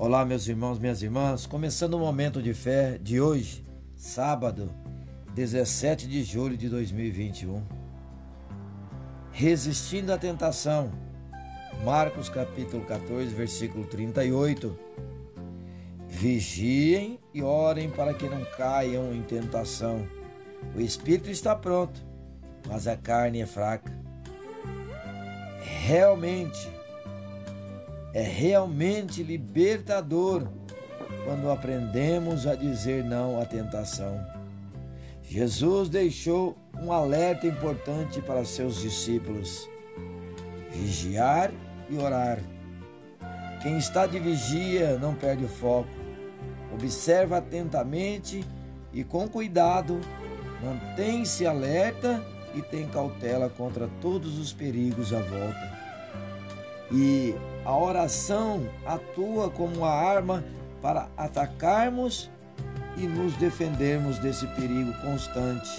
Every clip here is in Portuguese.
Olá, meus irmãos, minhas irmãs, começando o momento de fé de hoje, sábado, 17 de julho de 2021. Resistindo à tentação, Marcos capítulo 14, versículo 38. Vigiem e orem para que não caiam em tentação. O espírito está pronto, mas a carne é fraca. Realmente, é realmente libertador quando aprendemos a dizer não à tentação. Jesus deixou um alerta importante para seus discípulos: vigiar e orar. Quem está de vigia não perde o foco. Observa atentamente e com cuidado, mantém-se alerta e tem cautela contra todos os perigos à volta. E a oração atua como uma arma para atacarmos e nos defendermos desse perigo constante.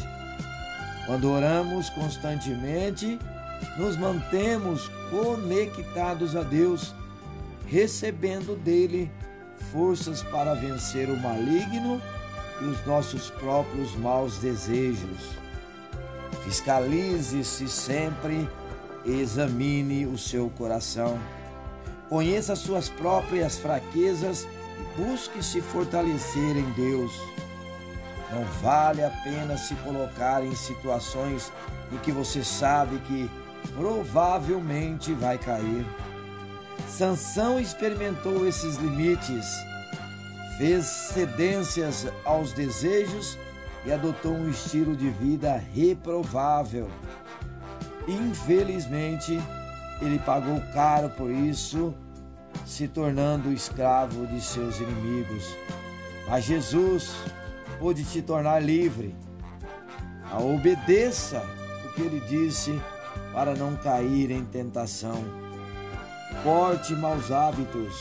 Quando oramos constantemente, nos mantemos conectados a Deus, recebendo dele forças para vencer o maligno e os nossos próprios maus desejos. Fiscalize-se sempre Examine o seu coração. Conheça suas próprias fraquezas e busque se fortalecer em Deus. Não vale a pena se colocar em situações em que você sabe que provavelmente vai cair. Sansão experimentou esses limites, fez cedências aos desejos e adotou um estilo de vida reprovável. Infelizmente, ele pagou caro por isso, se tornando escravo de seus inimigos. Mas Jesus pôde te tornar livre. Obedeça o que ele disse para não cair em tentação. Corte maus hábitos.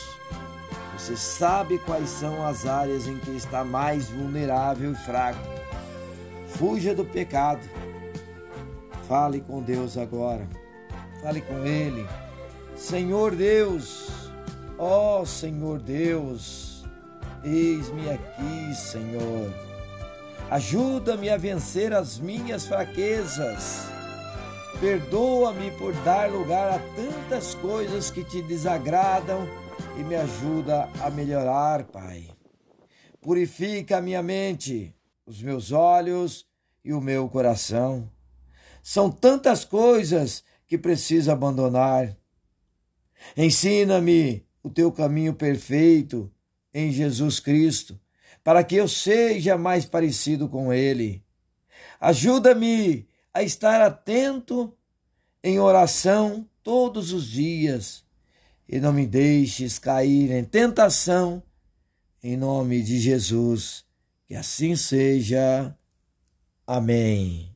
Você sabe quais são as áreas em que está mais vulnerável e fraco. Fuja do pecado Fale com Deus agora. Fale com Ele. Senhor Deus, ó oh, Senhor Deus, eis-me aqui, Senhor. Ajuda-me a vencer as minhas fraquezas. Perdoa-me por dar lugar a tantas coisas que te desagradam e me ajuda a melhorar, Pai. Purifica a minha mente, os meus olhos e o meu coração. São tantas coisas que preciso abandonar. Ensina-me o teu caminho perfeito em Jesus Cristo, para que eu seja mais parecido com Ele. Ajuda-me a estar atento em oração todos os dias e não me deixes cair em tentação, em nome de Jesus. Que assim seja. Amém.